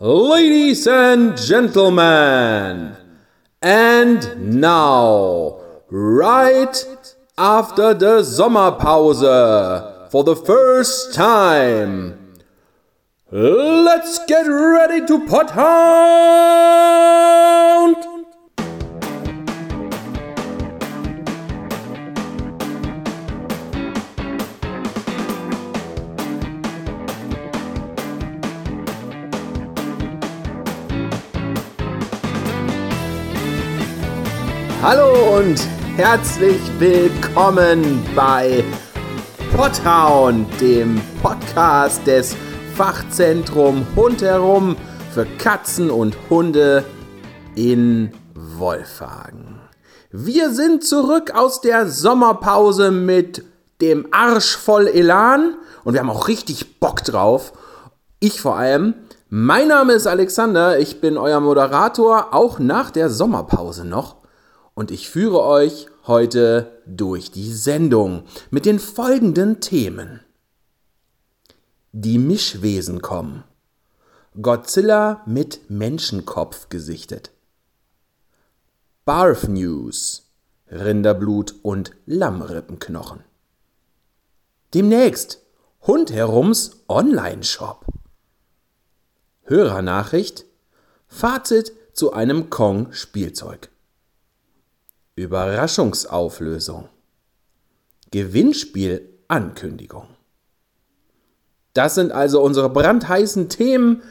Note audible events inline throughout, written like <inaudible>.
Ladies and gentlemen, and now, right after the Sommerpause, for the first time, let's get ready to pot hound! Hallo und herzlich willkommen bei Potthound, dem Podcast des Fachzentrum Hundherum für Katzen und Hunde in Wolfhagen. Wir sind zurück aus der Sommerpause mit dem Arsch voll Elan und wir haben auch richtig Bock drauf. Ich vor allem. Mein Name ist Alexander, ich bin euer Moderator, auch nach der Sommerpause noch und ich führe euch heute durch die Sendung mit den folgenden Themen. Die Mischwesen kommen. Godzilla mit Menschenkopf gesichtet. Barf News. Rinderblut und Lammrippenknochen. Demnächst Hund herums Online-Shop. Hörernachricht. Fazit zu einem Kong-Spielzeug. Überraschungsauflösung. Gewinnspielankündigung. Das sind also unsere brandheißen Themen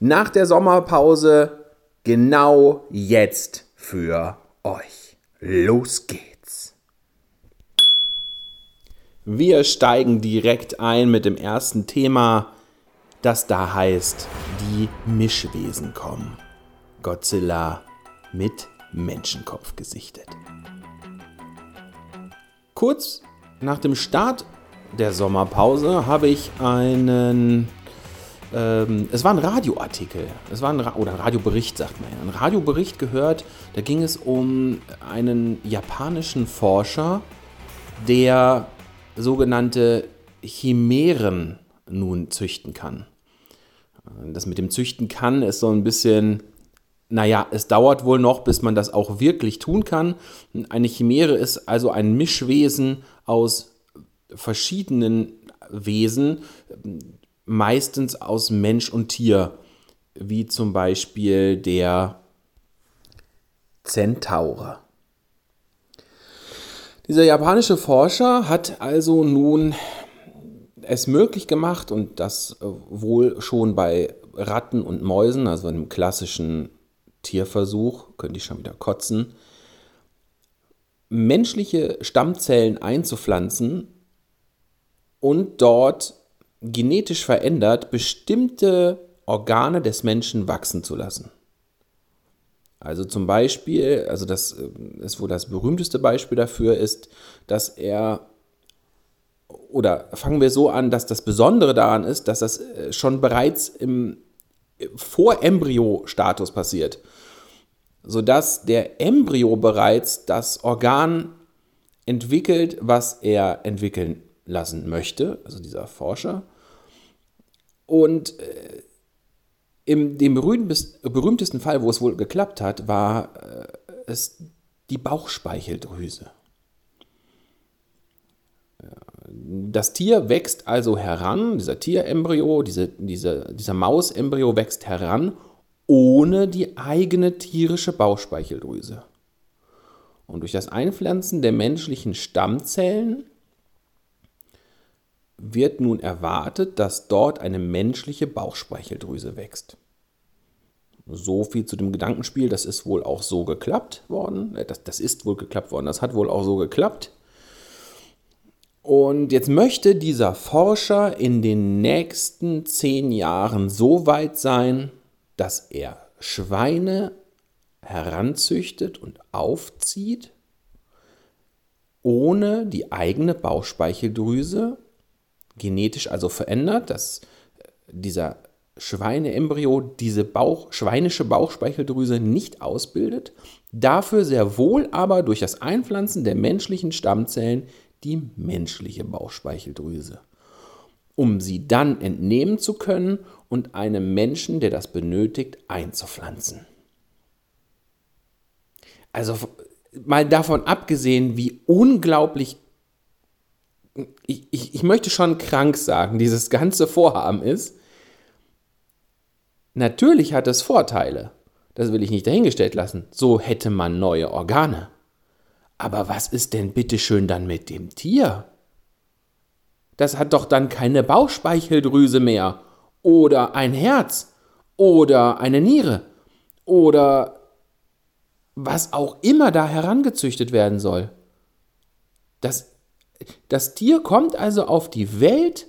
nach der Sommerpause genau jetzt für euch. Los geht's. Wir steigen direkt ein mit dem ersten Thema, das da heißt, die Mischwesen kommen. Godzilla mit Menschenkopf gesichtet. Kurz nach dem Start der Sommerpause habe ich einen. Ähm, es war ein Radioartikel, es war ein Ra oder ein Radiobericht, sagt man ja. Ein Radiobericht gehört, da ging es um einen japanischen Forscher, der sogenannte Chimären nun züchten kann. Das mit dem Züchten kann ist so ein bisschen naja, es dauert wohl noch, bis man das auch wirklich tun kann. Eine Chimäre ist also ein Mischwesen aus verschiedenen Wesen, meistens aus Mensch und Tier, wie zum Beispiel der Zentaure. Dieser japanische Forscher hat also nun es möglich gemacht und das wohl schon bei Ratten und Mäusen, also einem klassischen Tierversuch, könnte ich schon wieder kotzen, menschliche Stammzellen einzupflanzen und dort genetisch verändert bestimmte Organe des Menschen wachsen zu lassen. Also zum Beispiel, also das äh, ist wohl das berühmteste Beispiel dafür ist, dass er oder fangen wir so an, dass das Besondere daran ist, dass das äh, schon bereits im vor Embryo-Status passiert, sodass der Embryo bereits das Organ entwickelt, was er entwickeln lassen möchte, also dieser Forscher. Und äh, im dem berühmtesten Fall, wo es wohl geklappt hat, war äh, es die Bauchspeicheldrüse. Das Tier wächst also heran, dieser Tierembryo, diese, diese, dieser Mausembryo wächst heran ohne die eigene tierische Bauchspeicheldrüse. Und durch das Einpflanzen der menschlichen Stammzellen wird nun erwartet, dass dort eine menschliche Bauchspeicheldrüse wächst. So viel zu dem Gedankenspiel, das ist wohl auch so geklappt worden. Äh, das, das ist wohl geklappt worden, das hat wohl auch so geklappt. Und jetzt möchte dieser Forscher in den nächsten zehn Jahren so weit sein, dass er Schweine heranzüchtet und aufzieht, ohne die eigene Bauchspeicheldrüse genetisch also verändert, dass dieser Schweineembryo diese Bauch, schweinische Bauchspeicheldrüse nicht ausbildet, dafür sehr wohl aber durch das Einpflanzen der menschlichen Stammzellen die menschliche Bauchspeicheldrüse, um sie dann entnehmen zu können und einem Menschen, der das benötigt, einzupflanzen. Also mal davon abgesehen, wie unglaublich, ich, ich, ich möchte schon krank sagen, dieses ganze Vorhaben ist, natürlich hat es Vorteile. Das will ich nicht dahingestellt lassen. So hätte man neue Organe. Aber was ist denn bitteschön dann mit dem Tier? Das hat doch dann keine Bauchspeicheldrüse mehr oder ein Herz oder eine Niere oder was auch immer da herangezüchtet werden soll. Das, das Tier kommt also auf die Welt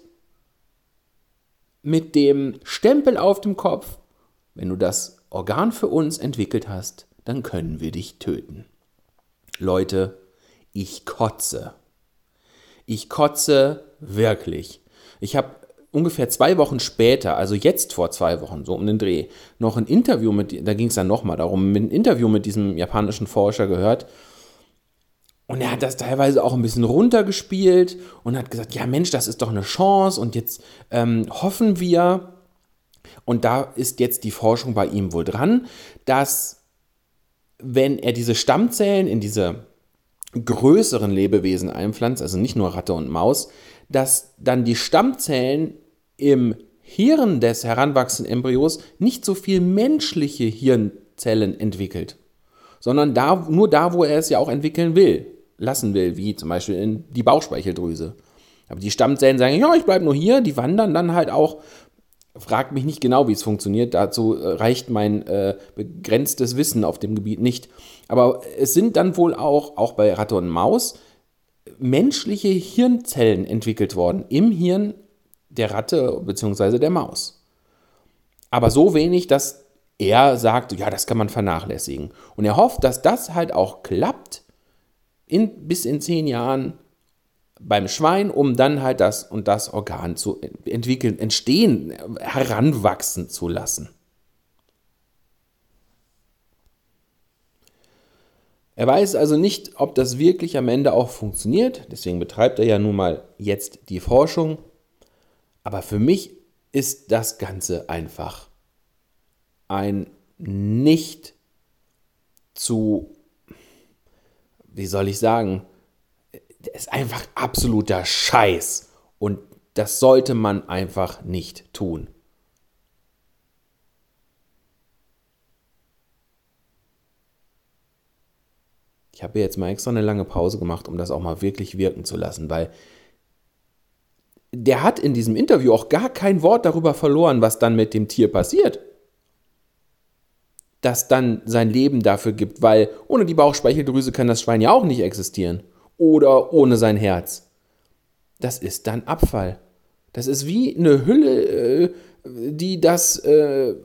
mit dem Stempel auf dem Kopf. Wenn du das Organ für uns entwickelt hast, dann können wir dich töten. Leute, ich kotze. Ich kotze wirklich. Ich habe ungefähr zwei Wochen später, also jetzt vor zwei Wochen, so um den Dreh, noch ein Interview mit, da ging es dann nochmal darum, ein Interview mit diesem japanischen Forscher gehört. Und er hat das teilweise auch ein bisschen runtergespielt und hat gesagt, ja Mensch, das ist doch eine Chance und jetzt ähm, hoffen wir, und da ist jetzt die Forschung bei ihm wohl dran, dass wenn er diese Stammzellen in diese größeren Lebewesen einpflanzt, also nicht nur Ratte und Maus, dass dann die Stammzellen im Hirn des heranwachsenden Embryos nicht so viel menschliche Hirnzellen entwickelt, sondern da, nur da, wo er es ja auch entwickeln will, lassen will, wie zum Beispiel in die Bauchspeicheldrüse. Aber die Stammzellen sagen, ja, ich bleibe nur hier, die wandern dann halt auch, fragt mich nicht genau, wie es funktioniert, dazu äh, reicht mein äh, begrenztes Wissen auf dem Gebiet nicht. Aber es sind dann wohl auch, auch bei Ratte und Maus, menschliche Hirnzellen entwickelt worden im Hirn der Ratte bzw. der Maus. Aber so wenig, dass er sagt, ja, das kann man vernachlässigen. Und er hofft, dass das halt auch klappt in, bis in zehn Jahren beim Schwein, um dann halt das und das Organ zu entwickeln, entstehen, heranwachsen zu lassen. Er weiß also nicht, ob das wirklich am Ende auch funktioniert, deswegen betreibt er ja nun mal jetzt die Forschung. Aber für mich ist das Ganze einfach ein nicht zu, wie soll ich sagen, ist einfach absoluter Scheiß. Und das sollte man einfach nicht tun. Ich habe jetzt mal extra eine lange Pause gemacht, um das auch mal wirklich wirken zu lassen, weil der hat in diesem Interview auch gar kein Wort darüber verloren, was dann mit dem Tier passiert. Dass dann sein Leben dafür gibt, weil ohne die Bauchspeicheldrüse kann das Schwein ja auch nicht existieren. Oder ohne sein Herz. Das ist dann Abfall. Das ist wie eine Hülle, äh, die das äh,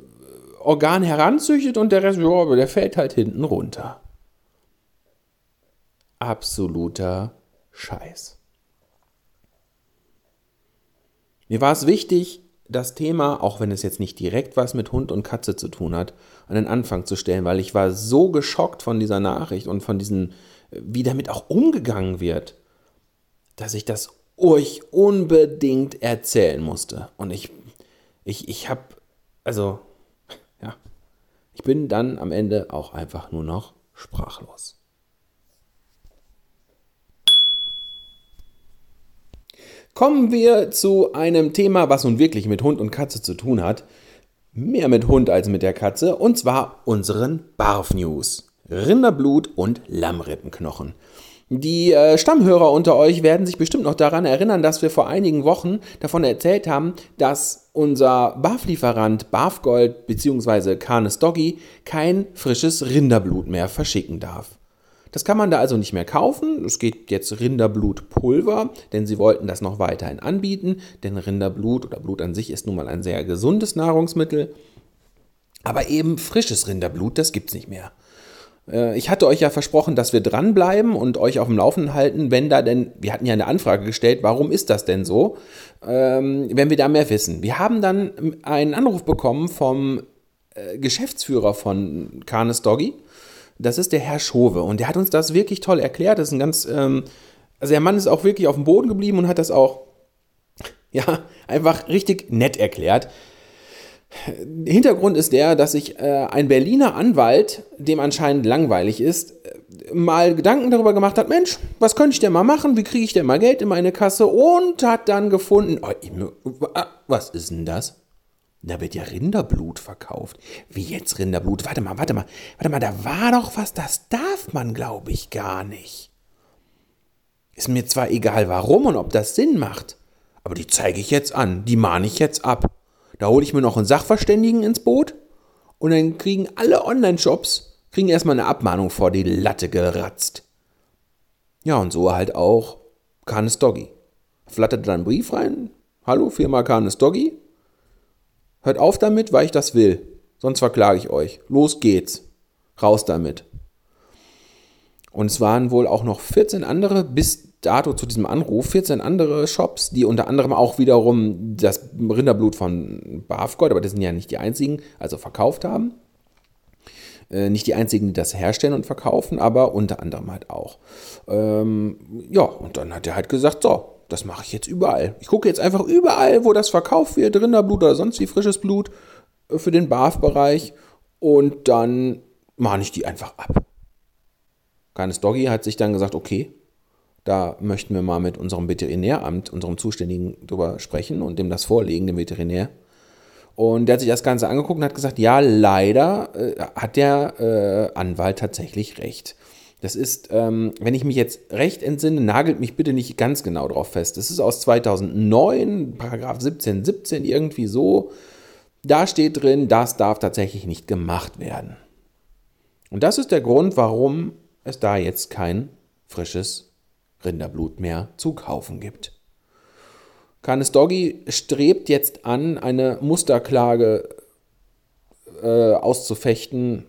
Organ heranzüchtet und der Rest, der fällt halt hinten runter absoluter Scheiß. Mir war es wichtig, das Thema, auch wenn es jetzt nicht direkt was mit Hund und Katze zu tun hat, an den Anfang zu stellen, weil ich war so geschockt von dieser Nachricht und von diesem, wie damit auch umgegangen wird, dass ich das euch unbedingt erzählen musste. Und ich, ich, ich habe, also, ja, ich bin dann am Ende auch einfach nur noch sprachlos. Kommen wir zu einem Thema, was nun wirklich mit Hund und Katze zu tun hat. Mehr mit Hund als mit der Katze, und zwar unseren Barf News. Rinderblut und Lammrippenknochen. Die äh, Stammhörer unter euch werden sich bestimmt noch daran erinnern, dass wir vor einigen Wochen davon erzählt haben, dass unser Barflieferant Barfgold bzw. Canis Doggy kein frisches Rinderblut mehr verschicken darf. Das kann man da also nicht mehr kaufen. Es geht jetzt Rinderblutpulver, denn sie wollten das noch weiterhin anbieten, denn Rinderblut oder Blut an sich ist nun mal ein sehr gesundes Nahrungsmittel. Aber eben frisches Rinderblut, das gibt es nicht mehr. Äh, ich hatte euch ja versprochen, dass wir dranbleiben und euch auf dem Laufenden halten, wenn da denn, wir hatten ja eine Anfrage gestellt, warum ist das denn so, ähm, wenn wir da mehr wissen. Wir haben dann einen Anruf bekommen vom äh, Geschäftsführer von Canis Doggy das ist der Herr Schove und der hat uns das wirklich toll erklärt. Das ist ein ganz, ähm, also der Mann ist auch wirklich auf dem Boden geblieben und hat das auch, <laughs> ja, einfach richtig nett erklärt. Hintergrund ist der, dass sich äh, ein Berliner Anwalt, dem anscheinend langweilig ist, äh, mal Gedanken darüber gemacht hat, Mensch, was könnte ich denn mal machen? Wie kriege ich denn mal Geld in meine Kasse? Und hat dann gefunden, oh, was ist denn das? Da wird ja Rinderblut verkauft. Wie jetzt Rinderblut? Warte mal, warte mal, warte mal, da war doch was, das darf man, glaube ich, gar nicht. Ist mir zwar egal warum und ob das Sinn macht, aber die zeige ich jetzt an, die mahne ich jetzt ab. Da hole ich mir noch einen Sachverständigen ins Boot und dann kriegen alle Online-Shops kriegen erstmal eine Abmahnung vor die Latte geratzt. Ja, und so halt auch Canis Doggy. Flattert dann ein Brief rein. Hallo, Firma Canis Doggy. Hört auf damit, weil ich das will. Sonst verklage ich euch. Los geht's. Raus damit. Und es waren wohl auch noch 14 andere bis dato zu diesem Anruf 14 andere Shops, die unter anderem auch wiederum das Rinderblut von Bafgold, aber das sind ja nicht die einzigen, also verkauft haben. Äh, nicht die einzigen, die das herstellen und verkaufen, aber unter anderem halt auch. Ähm, ja, und dann hat er halt gesagt, so, das mache ich jetzt überall. Ich gucke jetzt einfach überall, wo das verkauft wird, Rinderblut oder sonst wie frisches Blut äh, für den BAF-Bereich und dann mahne ich die einfach ab. Keines Doggy hat sich dann gesagt, okay, da möchten wir mal mit unserem Veterinäramt, unserem Zuständigen, drüber sprechen und dem das vorlegen, dem Veterinär. Und der hat sich das Ganze angeguckt und hat gesagt, ja, leider äh, hat der äh, Anwalt tatsächlich recht. Das ist, ähm, wenn ich mich jetzt recht entsinne, nagelt mich bitte nicht ganz genau drauf fest. Das ist aus 2009, Paragraph 17, 17, irgendwie so. Da steht drin, das darf tatsächlich nicht gemacht werden. Und das ist der Grund, warum es da jetzt kein frisches Rinderblut mehr zu kaufen gibt. Canis Doggy strebt jetzt an, eine Musterklage äh, auszufechten,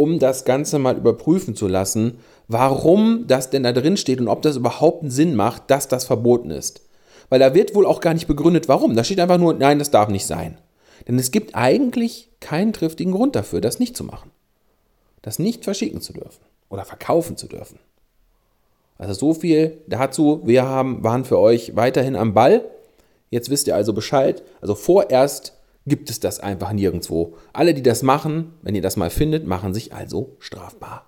um das Ganze mal überprüfen zu lassen, warum das denn da drin steht und ob das überhaupt einen Sinn macht, dass das verboten ist. Weil da wird wohl auch gar nicht begründet, warum. Da steht einfach nur, nein, das darf nicht sein. Denn es gibt eigentlich keinen triftigen Grund dafür, das nicht zu machen. Das nicht verschicken zu dürfen oder verkaufen zu dürfen. Also so viel dazu. Wir haben, waren für euch weiterhin am Ball. Jetzt wisst ihr also Bescheid. Also vorerst gibt es das einfach nirgendwo. Alle, die das machen, wenn ihr das mal findet, machen sich also strafbar.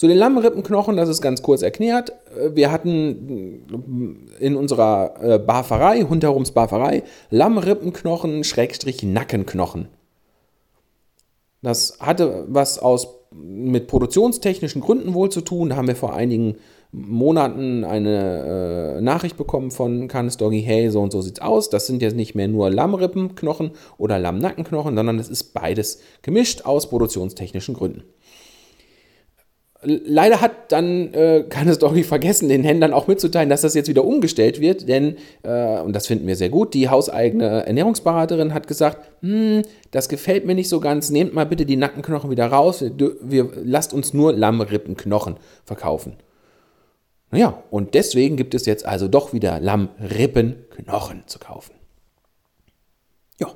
Zu den Lammrippenknochen, das ist ganz kurz erklärt. Wir hatten in unserer äh, Barferei, Hunterums Barferei, Lammrippenknochen, Schrägstrich Nackenknochen. Das hatte was aus mit produktionstechnischen Gründen wohl zu tun. Da haben wir vor einigen Monaten eine äh, Nachricht bekommen von Canis Doggy, hey, so und so sieht's aus. Das sind jetzt nicht mehr nur Lammrippenknochen oder Lammnackenknochen, sondern es ist beides gemischt aus produktionstechnischen Gründen. Leider hat dann äh, keine Story vergessen, den Händlern auch mitzuteilen, dass das jetzt wieder umgestellt wird, denn, äh, und das finden wir sehr gut, die hauseigene Ernährungsberaterin hat gesagt, hm, das gefällt mir nicht so ganz, nehmt mal bitte die Nackenknochen wieder raus, wir, wir lasst uns nur Lammrippenknochen verkaufen. Naja, und deswegen gibt es jetzt also doch wieder Lammrippenknochen zu kaufen. Ja,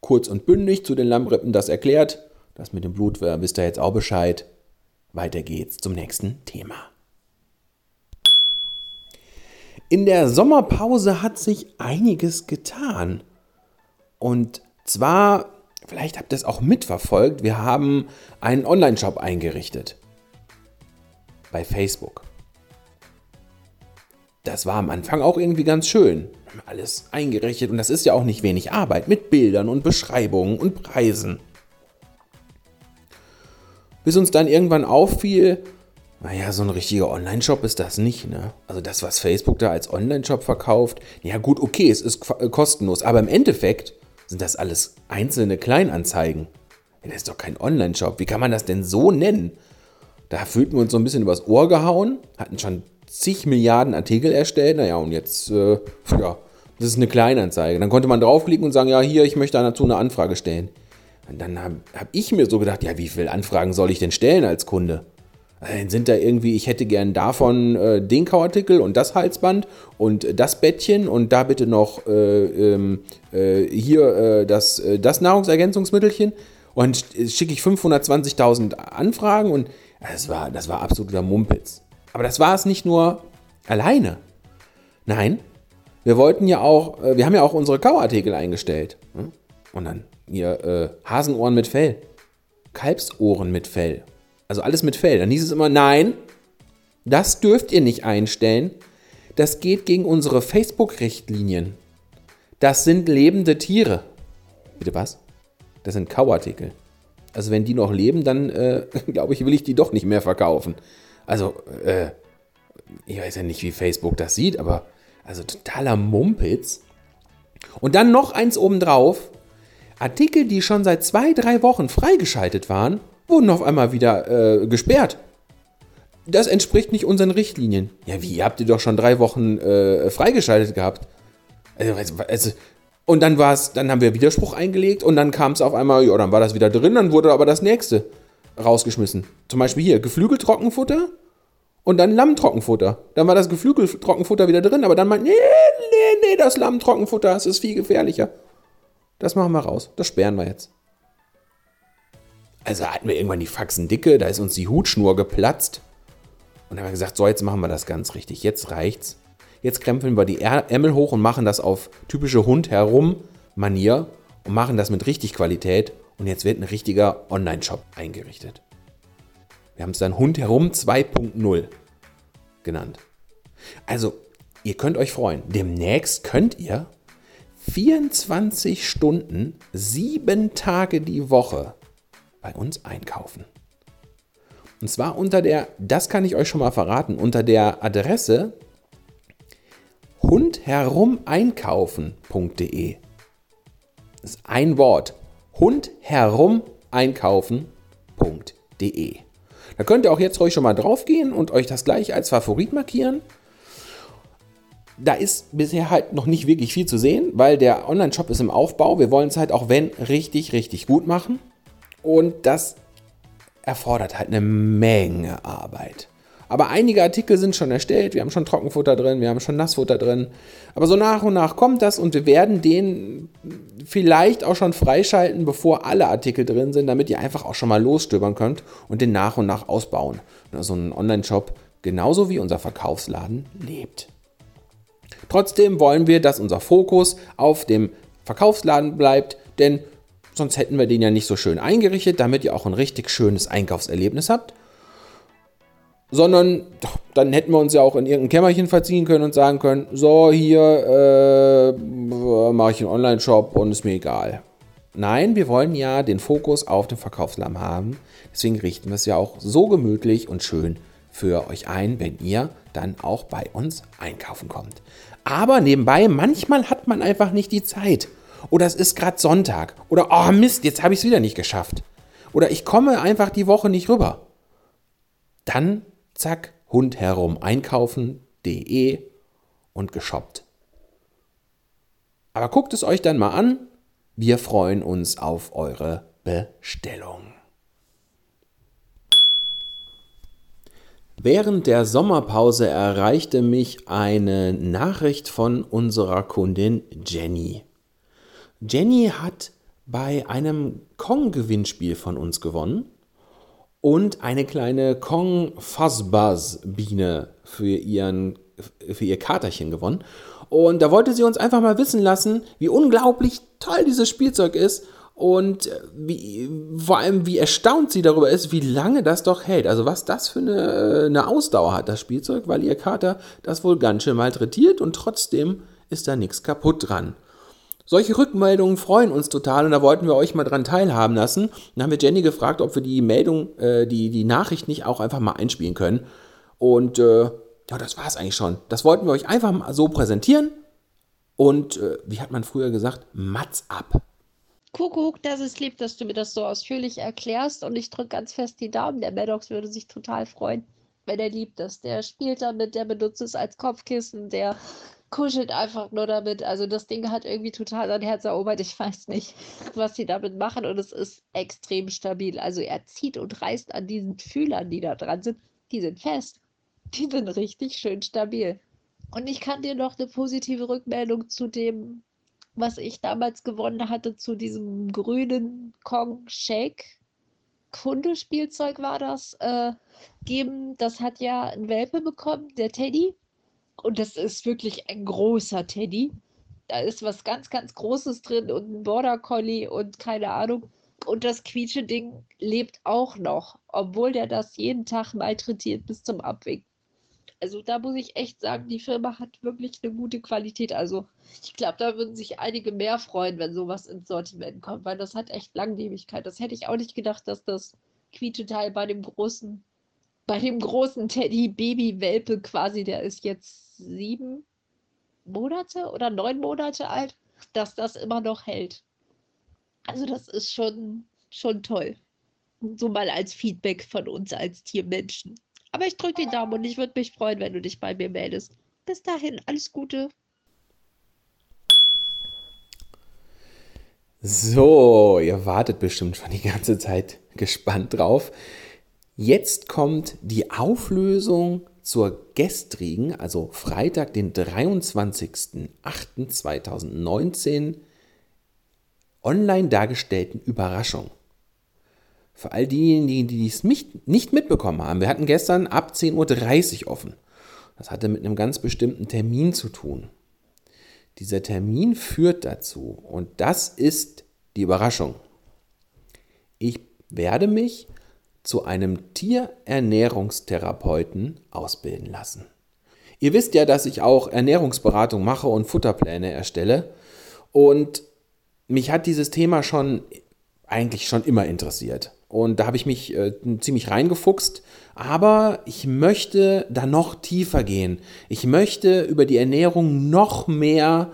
kurz und bündig zu den Lammrippen das erklärt, das mit dem Blut, wisst ihr jetzt auch Bescheid. Weiter geht's zum nächsten Thema. In der Sommerpause hat sich einiges getan. Und zwar, vielleicht habt ihr es auch mitverfolgt, wir haben einen Online-Shop eingerichtet. Bei Facebook. Das war am Anfang auch irgendwie ganz schön. Alles eingerichtet und das ist ja auch nicht wenig Arbeit mit Bildern und Beschreibungen und Preisen bis uns dann irgendwann auffiel, naja, so ein richtiger Online-Shop ist das nicht, ne? Also das, was Facebook da als Online-Shop verkauft, ja gut, okay, es ist kostenlos, aber im Endeffekt sind das alles einzelne Kleinanzeigen. Das ist doch kein Online-Shop. Wie kann man das denn so nennen? Da fühlten wir uns so ein bisschen übers Ohr gehauen, hatten schon zig Milliarden Artikel erstellt, naja, und jetzt, äh, ja, das ist eine Kleinanzeige. Dann konnte man draufklicken und sagen, ja, hier, ich möchte dazu eine Anfrage stellen. Und dann habe hab ich mir so gedacht, ja, wie viele Anfragen soll ich denn stellen als Kunde? Dann sind da irgendwie, ich hätte gern davon äh, den Kauartikel und das Halsband und das Bettchen und da bitte noch äh, ähm, äh, hier äh, das, äh, das Nahrungsergänzungsmittelchen. Und schicke ich 520.000 Anfragen und das war, das war absoluter Mumpitz. Aber das war es nicht nur alleine. Nein, Wir wollten ja auch, äh, wir haben ja auch unsere Kauartikel eingestellt. Ne? Und dann hier äh, Hasenohren mit Fell, Kalbsohren mit Fell. Also alles mit Fell. Dann hieß es immer, nein, das dürft ihr nicht einstellen. Das geht gegen unsere Facebook-Richtlinien. Das sind lebende Tiere. Bitte was? Das sind Kauartikel. Also wenn die noch leben, dann äh, <laughs> glaube ich, will ich die doch nicht mehr verkaufen. Also, äh, ich weiß ja nicht, wie Facebook das sieht, aber also totaler Mumpitz. Und dann noch eins obendrauf. Artikel, die schon seit zwei, drei Wochen freigeschaltet waren, wurden auf einmal wieder äh, gesperrt. Das entspricht nicht unseren Richtlinien. Ja, wie? Ihr habt ihr doch schon drei Wochen äh, freigeschaltet gehabt. Also, also, und dann war's, dann haben wir Widerspruch eingelegt und dann kam es auf einmal, ja, dann war das wieder drin, dann wurde aber das nächste rausgeschmissen. Zum Beispiel hier, Geflügeltrockenfutter und dann Lammtrockenfutter. Dann war das Geflügeltrockenfutter wieder drin, aber dann meint, nee, nee, nee, das Lammtrockenfutter, das ist viel gefährlicher. Das machen wir raus. Das sperren wir jetzt. Also hatten wir irgendwann die Faxen dicke, da ist uns die Hutschnur geplatzt. Und dann haben wir gesagt, so, jetzt machen wir das ganz richtig. Jetzt reicht's. Jetzt krempeln wir die Ärmel hoch und machen das auf typische Hund herum Manier und machen das mit richtig Qualität. Und jetzt wird ein richtiger Online-Shop eingerichtet. Wir haben es dann Hund herum 2.0 genannt. Also, ihr könnt euch freuen. Demnächst könnt ihr 24 Stunden, sieben Tage die Woche bei uns einkaufen. Und zwar unter der, das kann ich euch schon mal verraten, unter der Adresse hundherumeinkaufen.de. Das ist ein Wort. hundherumeinkaufen.de. Da könnt ihr auch jetzt ruhig schon mal drauf gehen und euch das gleich als Favorit markieren. Da ist bisher halt noch nicht wirklich viel zu sehen, weil der Online-Shop ist im Aufbau. Wir wollen es halt auch wenn richtig, richtig gut machen. Und das erfordert halt eine Menge Arbeit. Aber einige Artikel sind schon erstellt. Wir haben schon Trockenfutter drin, wir haben schon Nassfutter drin. Aber so nach und nach kommt das und wir werden den vielleicht auch schon freischalten, bevor alle Artikel drin sind, damit ihr einfach auch schon mal losstöbern könnt und den nach und nach ausbauen. So ein Online-Shop genauso wie unser Verkaufsladen lebt. Trotzdem wollen wir, dass unser Fokus auf dem Verkaufsladen bleibt, denn sonst hätten wir den ja nicht so schön eingerichtet, damit ihr auch ein richtig schönes Einkaufserlebnis habt sondern dann hätten wir uns ja auch in irgendein Kämmerchen verziehen können und sagen können, so hier äh, mache ich einen Online-Shop und ist mir egal. Nein, wir wollen ja den Fokus auf den Verkaufslamm haben. Deswegen richten wir es ja auch so gemütlich und schön für euch ein, wenn ihr dann auch bei uns einkaufen kommt. Aber nebenbei, manchmal hat man einfach nicht die Zeit. Oder es ist gerade Sonntag. Oder, oh Mist, jetzt habe ich es wieder nicht geschafft. Oder ich komme einfach die Woche nicht rüber. Dann zack, Hund herum einkaufen.de und geshoppt. Aber guckt es euch dann mal an. Wir freuen uns auf eure Bestellung. Während der Sommerpause erreichte mich eine Nachricht von unserer Kundin Jenny. Jenny hat bei einem Kong-Gewinnspiel von uns gewonnen und eine kleine Kong Fuzzbuzz Biene für, ihren, für ihr Katerchen gewonnen. Und da wollte sie uns einfach mal wissen lassen, wie unglaublich toll dieses Spielzeug ist und wie, vor allem wie erstaunt sie darüber ist, wie lange das doch hält. Also was das für eine, eine Ausdauer hat, das Spielzeug, weil ihr Kater das wohl ganz schön malträtiert und trotzdem ist da nichts kaputt dran. Solche Rückmeldungen freuen uns total und da wollten wir euch mal dran teilhaben lassen. Dann haben wir Jenny gefragt, ob wir die Meldung, äh, die, die Nachricht nicht auch einfach mal einspielen können. Und äh, ja, das war es eigentlich schon. Das wollten wir euch einfach mal so präsentieren. Und äh, wie hat man früher gesagt, Mats ab. Kuckuck, das ist lieb, dass du mir das so ausführlich erklärst und ich drücke ganz fest die Daumen. Der Maddox würde sich total freuen, wenn er liebt das. Der spielt damit, der benutzt es als Kopfkissen, der kuschelt einfach nur damit. Also das Ding hat irgendwie total sein Herz erobert. Ich weiß nicht, was sie damit machen und es ist extrem stabil. Also er zieht und reißt an diesen Fühlern, die da dran sind. Die sind fest. Die sind richtig schön stabil. Und ich kann dir noch eine positive Rückmeldung zu dem, was ich damals gewonnen hatte, zu diesem grünen Kong Shake. Kundespielzeug war das, äh, geben. Das hat ja ein Welpe bekommen, der Teddy. Und das ist wirklich ein großer Teddy. Da ist was ganz, ganz Großes drin und ein Border Collie und keine Ahnung. Und das Quietsche-Ding lebt auch noch, obwohl der das jeden Tag malträtiert bis zum Abwinken. Also da muss ich echt sagen, die Firma hat wirklich eine gute Qualität. Also ich glaube, da würden sich einige mehr freuen, wenn sowas ins Sortiment kommt, weil das hat echt Langlebigkeit. Das hätte ich auch nicht gedacht, dass das Quietscheteil bei dem großen, bei dem großen Teddy-Baby-Welpe quasi, der ist jetzt sieben Monate oder neun Monate alt, dass das immer noch hält. Also das ist schon, schon toll. So mal als Feedback von uns als Tiermenschen. Aber ich drücke die Daumen und ich würde mich freuen, wenn du dich bei mir meldest. Bis dahin, alles Gute. So, ihr wartet bestimmt schon die ganze Zeit gespannt drauf. Jetzt kommt die Auflösung zur gestrigen, also Freitag, den 23.08.2019 online dargestellten Überraschung. Für all diejenigen, die dies nicht mitbekommen haben, wir hatten gestern ab 10.30 Uhr offen. Das hatte mit einem ganz bestimmten Termin zu tun. Dieser Termin führt dazu, und das ist die Überraschung. Ich werde mich zu einem Tierernährungstherapeuten ausbilden lassen. Ihr wisst ja, dass ich auch Ernährungsberatung mache und Futterpläne erstelle. Und mich hat dieses Thema schon eigentlich schon immer interessiert. Und da habe ich mich äh, ziemlich reingefuchst. Aber ich möchte da noch tiefer gehen. Ich möchte über die Ernährung noch mehr,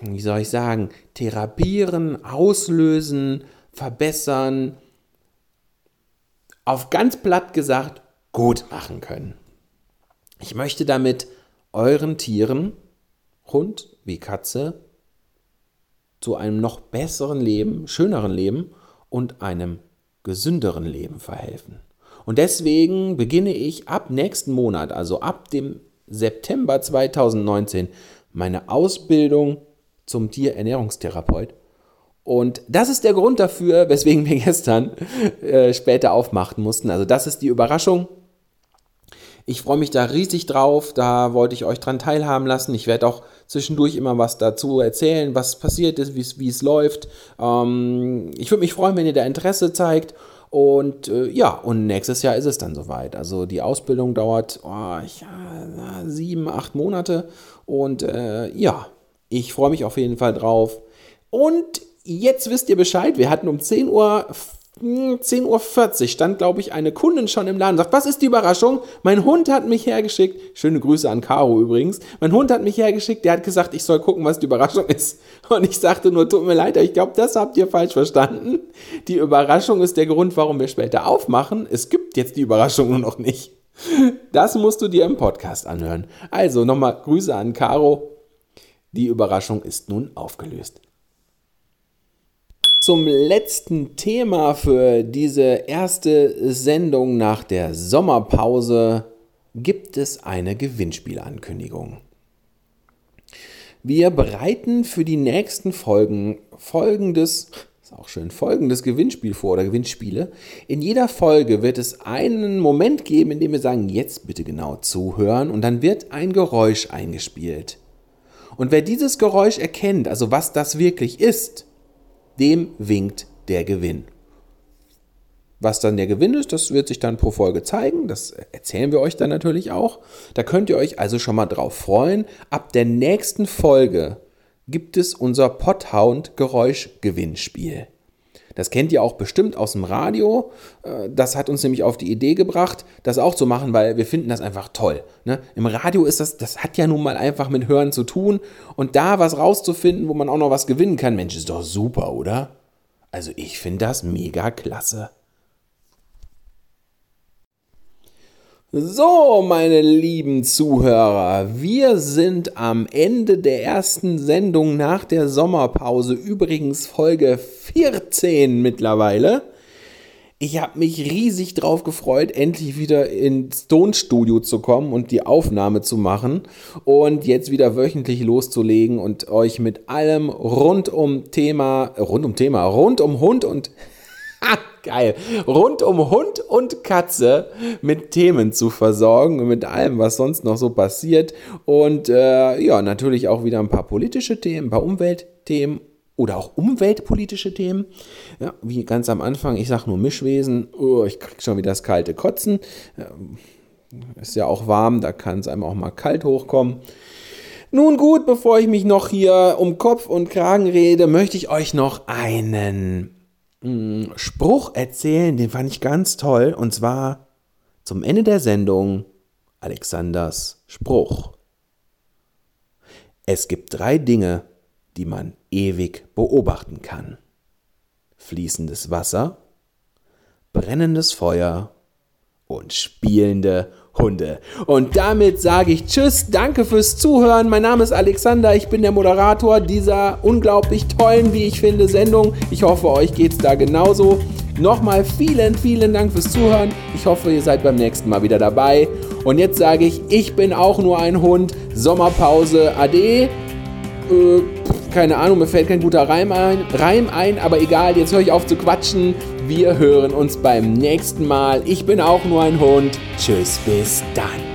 wie soll ich sagen, therapieren, auslösen, verbessern. Auf ganz platt gesagt, gut machen können. Ich möchte damit euren Tieren, Hund wie Katze, zu einem noch besseren Leben, schöneren Leben und einem gesünderen Leben verhelfen. Und deswegen beginne ich ab nächsten Monat, also ab dem September 2019, meine Ausbildung zum Tierernährungstherapeut. Und das ist der Grund dafür, <laughs> weswegen wir gestern äh, später aufmachen mussten. Also das ist die Überraschung. Ich freue mich da riesig drauf. Da wollte ich euch dran teilhaben lassen. Ich werde auch zwischendurch immer was dazu erzählen, was passiert ist, wie es läuft. Ähm, ich würde mich freuen, wenn ihr da Interesse zeigt. Und äh, ja, und nächstes Jahr ist es dann soweit. Also die Ausbildung dauert oh, ja, sieben, acht Monate. Und äh, ja, ich freue mich auf jeden Fall drauf. Und jetzt wisst ihr Bescheid. Wir hatten um 10 Uhr 10.40 Uhr stand, glaube ich, eine Kundin schon im Laden und sagt, was ist die Überraschung? Mein Hund hat mich hergeschickt. Schöne Grüße an Caro übrigens. Mein Hund hat mich hergeschickt, der hat gesagt, ich soll gucken, was die Überraschung <laughs> ist. Und ich sagte nur, tut mir leid, ich glaube, das habt ihr falsch verstanden. Die Überraschung ist der Grund, warum wir später aufmachen. Es gibt jetzt die Überraschung nur noch nicht. Das musst du dir im Podcast anhören. Also nochmal Grüße an Caro. Die Überraschung ist nun aufgelöst zum letzten Thema für diese erste Sendung nach der Sommerpause gibt es eine Gewinnspielankündigung. Wir bereiten für die nächsten Folgen folgendes, ist auch schön, folgendes Gewinnspiel vor oder Gewinnspiele. In jeder Folge wird es einen Moment geben, in dem wir sagen, jetzt bitte genau zuhören und dann wird ein Geräusch eingespielt. Und wer dieses Geräusch erkennt, also was das wirklich ist, dem winkt der Gewinn. Was dann der Gewinn ist, das wird sich dann pro Folge zeigen. Das erzählen wir euch dann natürlich auch. Da könnt ihr euch also schon mal drauf freuen. Ab der nächsten Folge gibt es unser Pothound-Geräusch-Gewinnspiel. Das kennt ihr auch bestimmt aus dem Radio. Äh, das hat uns nämlich auf die Idee gebracht, das auch zu machen, weil wir finden das einfach toll. Ne? Im Radio ist das, das hat ja nun mal einfach mit Hören zu tun. Und da was rauszufinden, wo man auch noch was gewinnen kann, Mensch, ist doch super, oder? Also ich finde das mega klasse. So, meine lieben Zuhörer, wir sind am Ende der ersten Sendung nach der Sommerpause, übrigens Folge 14 mittlerweile. Ich habe mich riesig drauf gefreut, endlich wieder ins Tonstudio zu kommen und die Aufnahme zu machen und jetzt wieder wöchentlich loszulegen und euch mit allem rund um Thema, rund um Thema, rund um Hund und <laughs> Geil. Rund um Hund und Katze mit Themen zu versorgen und mit allem, was sonst noch so passiert. Und äh, ja, natürlich auch wieder ein paar politische Themen, ein paar Umweltthemen oder auch umweltpolitische Themen. Ja, wie ganz am Anfang, ich sage nur Mischwesen, oh, ich krieg schon wieder das kalte Kotzen. Ist ja auch warm, da kann es einem auch mal kalt hochkommen. Nun gut, bevor ich mich noch hier um Kopf und Kragen rede, möchte ich euch noch einen mh, mm, Spruch erzählen, den fand ich ganz toll. Und zwar zum Ende der Sendung Alexanders Spruch. Es gibt drei Dinge, die man ewig beobachten kann. Fließendes Wasser, brennendes Feuer und spielende Hunde. Und damit sage ich Tschüss, danke fürs Zuhören. Mein Name ist Alexander, ich bin der Moderator dieser unglaublich tollen, wie ich finde, Sendung. Ich hoffe, euch geht es da genauso. Nochmal vielen, vielen Dank fürs Zuhören. Ich hoffe, ihr seid beim nächsten Mal wieder dabei. Und jetzt sage ich, ich bin auch nur ein Hund. Sommerpause, ade. Äh, keine Ahnung, mir fällt kein guter Reim ein, Reim ein, aber egal, jetzt höre ich auf zu quatschen. Wir hören uns beim nächsten Mal. Ich bin auch nur ein Hund. Tschüss, bis dann.